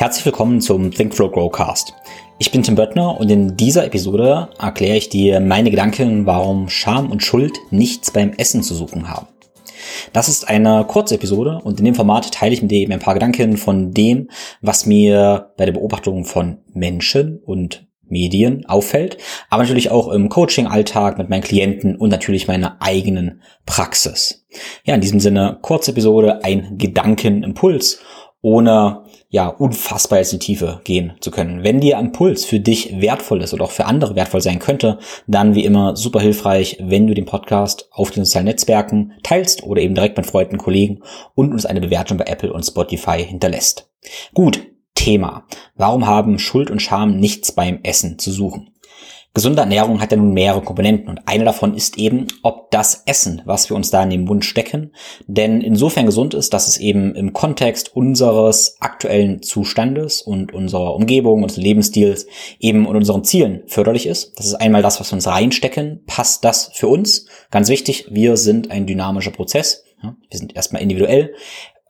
Herzlich willkommen zum Think Flow Growcast. Ich bin Tim Böttner und in dieser Episode erkläre ich dir meine Gedanken, warum Scham und Schuld nichts beim Essen zu suchen haben. Das ist eine kurze Episode und in dem Format teile ich mit dir eben ein paar Gedanken von dem, was mir bei der Beobachtung von Menschen und Medien auffällt, aber natürlich auch im Coaching-Alltag mit meinen Klienten und natürlich meiner eigenen Praxis. Ja, in diesem Sinne, kurze Episode, ein Gedankenimpuls ohne ja unfassbar jetzt in die Tiefe gehen zu können. Wenn dir Impuls für dich wertvoll ist oder auch für andere wertvoll sein könnte, dann wie immer super hilfreich, wenn du den Podcast auf den sozialen Netzwerken teilst oder eben direkt mit Freunden, Kollegen und uns eine Bewertung bei Apple und Spotify hinterlässt. Gut, Thema. Warum haben Schuld und Scham nichts beim Essen zu suchen? Gesunde Ernährung hat ja nun mehrere Komponenten und eine davon ist eben, ob das Essen, was wir uns da in den Mund stecken, denn insofern gesund ist, dass es eben im Kontext unseres aktuellen Zustandes und unserer Umgebung, unseres Lebensstils eben und unseren Zielen förderlich ist. Das ist einmal das, was wir uns reinstecken. Passt das für uns? Ganz wichtig, wir sind ein dynamischer Prozess. Wir sind erstmal individuell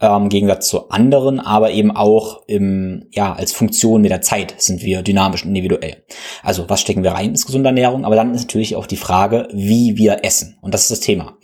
ähm, im Gegensatz zu anderen, aber eben auch im, ja, als Funktion mit der Zeit sind wir dynamisch und individuell. Also was stecken wir rein ins gesunde Ernährung, aber dann ist natürlich auch die Frage, wie wir essen. Und das ist das Thema.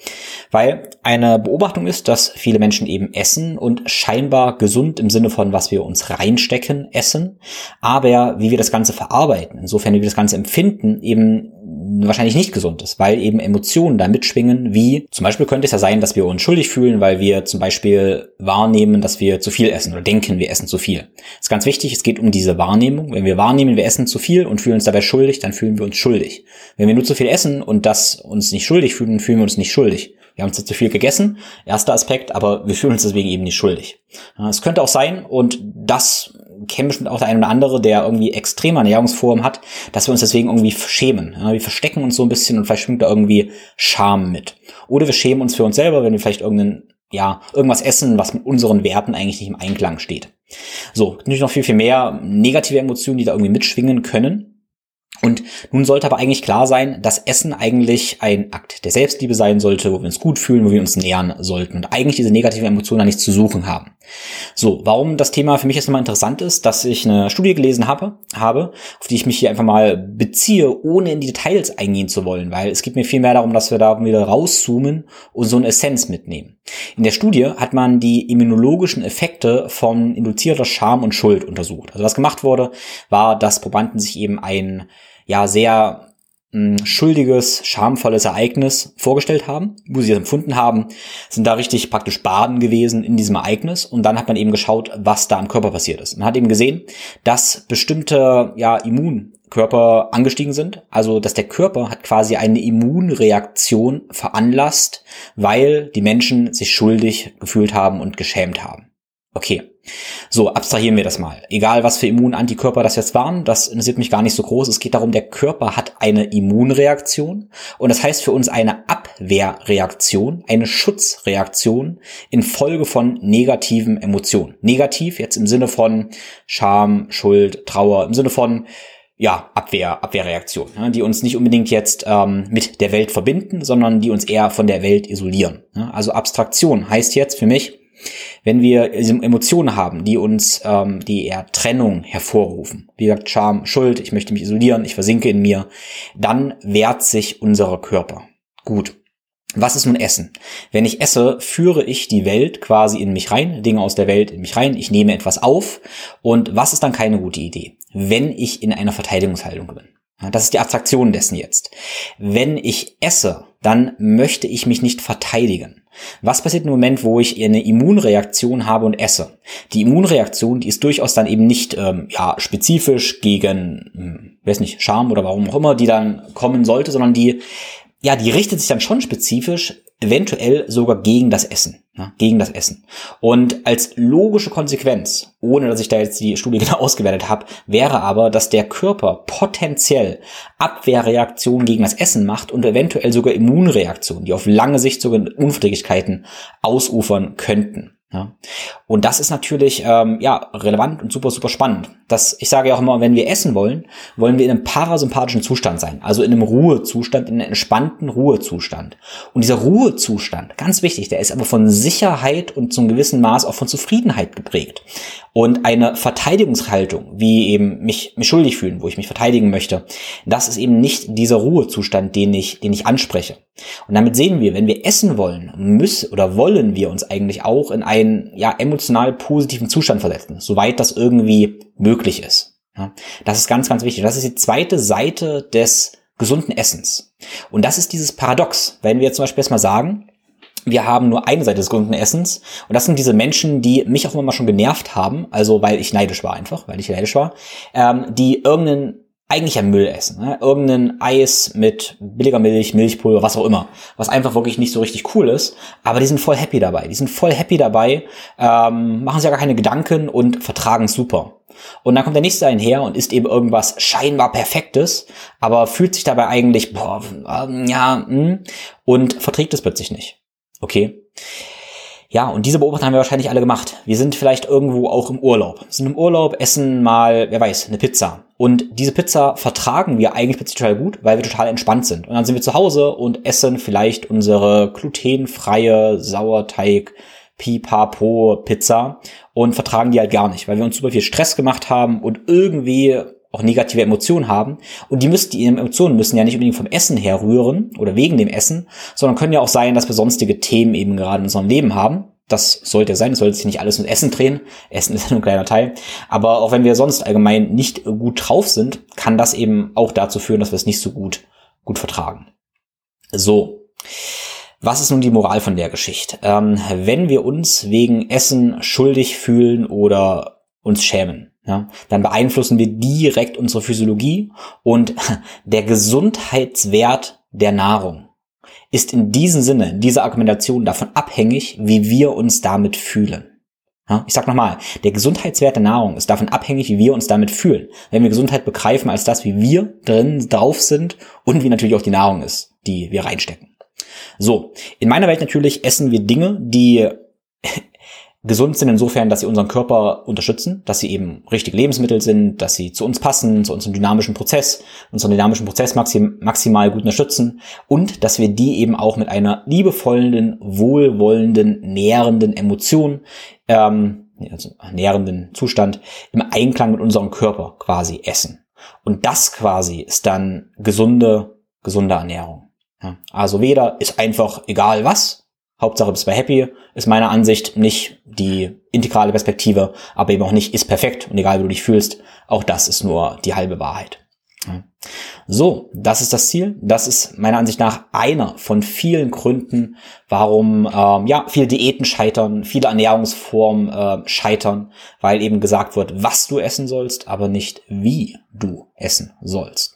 Weil eine Beobachtung ist, dass viele Menschen eben essen und scheinbar gesund im Sinne von, was wir uns reinstecken, essen, aber wie wir das Ganze verarbeiten, insofern wie wir das Ganze empfinden, eben wahrscheinlich nicht gesund ist, weil eben Emotionen da mitschwingen, wie zum Beispiel könnte es ja sein, dass wir uns schuldig fühlen, weil wir zum Beispiel wahrnehmen, dass wir zu viel essen oder denken, wir essen zu viel. Das ist ganz wichtig, es geht um diese Wahrnehmung. Wenn wir wahrnehmen, wir essen zu viel und fühlen uns dabei schuldig, dann fühlen wir uns schuldig. Wenn wir nur zu viel essen und das uns nicht schuldig fühlen, fühlen wir uns nicht schuldig. Wir haben zu viel gegessen, erster Aspekt, aber wir fühlen uns deswegen eben nicht schuldig. Es könnte auch sein, und das kennen bestimmt auch der eine oder andere, der irgendwie extreme Ernährungsformen hat, dass wir uns deswegen irgendwie schämen. Wir verstecken uns so ein bisschen und vielleicht da irgendwie Scham mit. Oder wir schämen uns für uns selber, wenn wir vielleicht irgendeinen, ja, irgendwas essen, was mit unseren Werten eigentlich nicht im Einklang steht. So, natürlich noch viel, viel mehr negative Emotionen, die da irgendwie mitschwingen können. Und nun sollte aber eigentlich klar sein, dass Essen eigentlich ein Akt der Selbstliebe sein sollte, wo wir uns gut fühlen, wo wir uns nähern sollten und eigentlich diese negativen Emotionen da nichts zu suchen haben. So, warum das Thema für mich jetzt nochmal interessant ist, dass ich eine Studie gelesen habe, habe, auf die ich mich hier einfach mal beziehe, ohne in die Details eingehen zu wollen, weil es geht mir viel mehr darum, dass wir da wieder rauszoomen und so eine Essenz mitnehmen. In der Studie hat man die immunologischen Effekte von induzierter Scham und Schuld untersucht. Also was gemacht wurde, war, dass Probanden sich eben ein ja sehr hm, schuldiges, schamvolles Ereignis vorgestellt haben, wo sie es empfunden haben, sind da richtig praktisch baden gewesen in diesem Ereignis und dann hat man eben geschaut, was da im Körper passiert ist. Man hat eben gesehen, dass bestimmte ja Immunkörper angestiegen sind, also dass der Körper hat quasi eine Immunreaktion veranlasst, weil die Menschen sich schuldig gefühlt haben und geschämt haben. Okay. So, abstrahieren wir das mal. Egal, was für Immunantikörper das jetzt waren, das interessiert mich gar nicht so groß. Es geht darum, der Körper hat eine Immunreaktion und das heißt für uns eine Abwehrreaktion, eine Schutzreaktion infolge von negativen Emotionen. Negativ jetzt im Sinne von Scham, Schuld, Trauer, im Sinne von ja, Abwehr, Abwehrreaktion, ja, die uns nicht unbedingt jetzt ähm, mit der Welt verbinden, sondern die uns eher von der Welt isolieren. Ja, also Abstraktion heißt jetzt für mich, wenn wir Emotionen haben, die uns, ähm, die eher Trennung hervorrufen, wie gesagt, Scham, Schuld, ich möchte mich isolieren, ich versinke in mir, dann wehrt sich unser Körper. Gut. Was ist nun Essen? Wenn ich esse, führe ich die Welt quasi in mich rein, Dinge aus der Welt in mich rein, ich nehme etwas auf. Und was ist dann keine gute Idee? Wenn ich in einer Verteidigungshaltung bin. Das ist die Abstraktion dessen jetzt. Wenn ich esse, dann möchte ich mich nicht verteidigen. Was passiert im Moment, wo ich eine Immunreaktion habe und esse? Die Immunreaktion, die ist durchaus dann eben nicht ähm, ja, spezifisch gegen, hm, weiß nicht, Scham oder warum auch immer, die dann kommen sollte, sondern die, ja, die richtet sich dann schon spezifisch eventuell sogar gegen das Essen, ja, gegen das Essen. Und als logische Konsequenz, ohne dass ich da jetzt die Studie genau ausgewertet habe, wäre aber, dass der Körper potenziell Abwehrreaktionen gegen das Essen macht und eventuell sogar Immunreaktionen, die auf lange Sicht sogar Unverträglichkeiten ausufern könnten. Ja. Und das ist natürlich ähm, ja relevant und super super spannend. Das ich sage ja auch immer, wenn wir essen wollen, wollen wir in einem parasympathischen Zustand sein, also in einem Ruhezustand, in einem entspannten Ruhezustand. Und dieser Ruhezustand, ganz wichtig, der ist aber von Sicherheit und zum gewissen Maß auch von Zufriedenheit geprägt. Und eine Verteidigungshaltung, wie eben mich, mich schuldig fühlen, wo ich mich verteidigen möchte, das ist eben nicht dieser Ruhezustand, den ich, den ich anspreche. Und damit sehen wir, wenn wir essen wollen, müssen oder wollen wir uns eigentlich auch in einen ja, emotional positiven Zustand versetzen, soweit das irgendwie möglich ist. Ja, das ist ganz, ganz wichtig. Das ist die zweite Seite des gesunden Essens. Und das ist dieses Paradox. Wenn wir zum Beispiel erstmal sagen, wir haben nur eine Seite des gesunden Essens. Und das sind diese Menschen, die mich auch immer schon genervt haben, also weil ich neidisch war einfach, weil ich neidisch war, ähm, die irgendeinen eigentlicher Müll essen. Ne? Irgendein Eis mit billiger Milch, Milchpulver, was auch immer. Was einfach wirklich nicht so richtig cool ist. Aber die sind voll happy dabei. Die sind voll happy dabei, ähm, machen sich ja gar keine Gedanken und vertragen super. Und dann kommt der nächste einher und isst eben irgendwas scheinbar Perfektes, aber fühlt sich dabei eigentlich, boah, ähm, ja, mh, hm, und verträgt es plötzlich nicht. Okay. Ja, und diese Beobachtung haben wir wahrscheinlich alle gemacht. Wir sind vielleicht irgendwo auch im Urlaub. Sind im Urlaub, essen mal, wer weiß, eine Pizza. Und diese Pizza vertragen wir eigentlich total gut, weil wir total entspannt sind. Und dann sind wir zu Hause und essen vielleicht unsere glutenfreie Sauerteig Pipapo Pizza und vertragen die halt gar nicht, weil wir uns super viel Stress gemacht haben und irgendwie auch negative Emotionen haben. Und die müssen, die Emotionen müssen ja nicht unbedingt vom Essen herrühren oder wegen dem Essen, sondern können ja auch sein, dass wir sonstige Themen eben gerade in unserem Leben haben. Das sollte sein, es sollte sich nicht alles mit Essen drehen. Essen ist nur ein kleiner Teil. Aber auch wenn wir sonst allgemein nicht gut drauf sind, kann das eben auch dazu führen, dass wir es nicht so gut, gut vertragen. So. Was ist nun die Moral von der Geschichte? Ähm, wenn wir uns wegen Essen schuldig fühlen oder uns schämen, ja, dann beeinflussen wir direkt unsere Physiologie und der Gesundheitswert der Nahrung ist in diesem Sinne, in dieser Argumentation davon abhängig, wie wir uns damit fühlen. Ja, ich sag nochmal, der Gesundheitswert der Nahrung ist davon abhängig, wie wir uns damit fühlen. Wenn wir Gesundheit begreifen als das, wie wir drin drauf sind und wie natürlich auch die Nahrung ist, die wir reinstecken. So, in meiner Welt natürlich essen wir Dinge, die gesund sind insofern, dass sie unseren Körper unterstützen, dass sie eben richtige Lebensmittel sind, dass sie zu uns passen, zu unserem dynamischen Prozess, unseren dynamischen Prozess maxim, maximal gut unterstützen und dass wir die eben auch mit einer liebevollen, wohlwollenden, nährenden Emotion, ähm, also nährenden Zustand im Einklang mit unserem Körper quasi essen. Und das quasi ist dann gesunde, gesunde Ernährung. Ja, also weder ist einfach egal was, Hauptsache bist du happy, ist meiner Ansicht nicht die integrale Perspektive, aber eben auch nicht ist perfekt und egal wie du dich fühlst, auch das ist nur die halbe Wahrheit. So, das ist das Ziel. Das ist meiner Ansicht nach einer von vielen Gründen, warum ähm, ja viele Diäten scheitern, viele Ernährungsformen äh, scheitern, weil eben gesagt wird, was du essen sollst, aber nicht wie du essen sollst.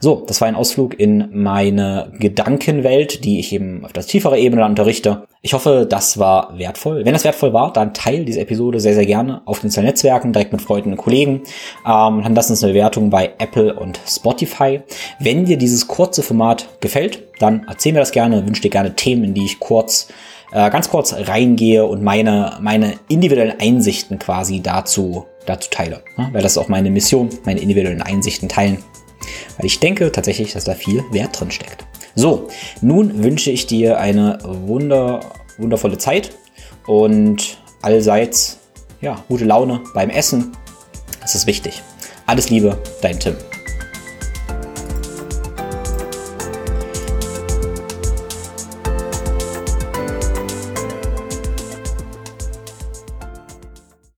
So, das war ein Ausflug in meine Gedankenwelt, die ich eben auf das tiefere Ebene unterrichte. Ich hoffe, das war wertvoll. Wenn das wertvoll war, dann teile diese Episode sehr, sehr gerne auf den sozialen Netzwerken, direkt mit Freunden und Kollegen. Ähm, dann lass uns eine Bewertung bei Apple und Spotify. Wenn dir dieses kurze Format gefällt, dann erzähl mir das gerne, wünsche dir gerne Themen, in die ich kurz äh, ganz kurz reingehe und meine, meine individuellen Einsichten quasi dazu, dazu teile. Ja, weil das ist auch meine Mission, meine individuellen Einsichten teilen. Weil ich denke tatsächlich, dass da viel Wert drin steckt. So, nun wünsche ich dir eine wunder, wundervolle Zeit und allseits ja, gute Laune beim Essen. Das ist wichtig. Alles Liebe, dein Tim.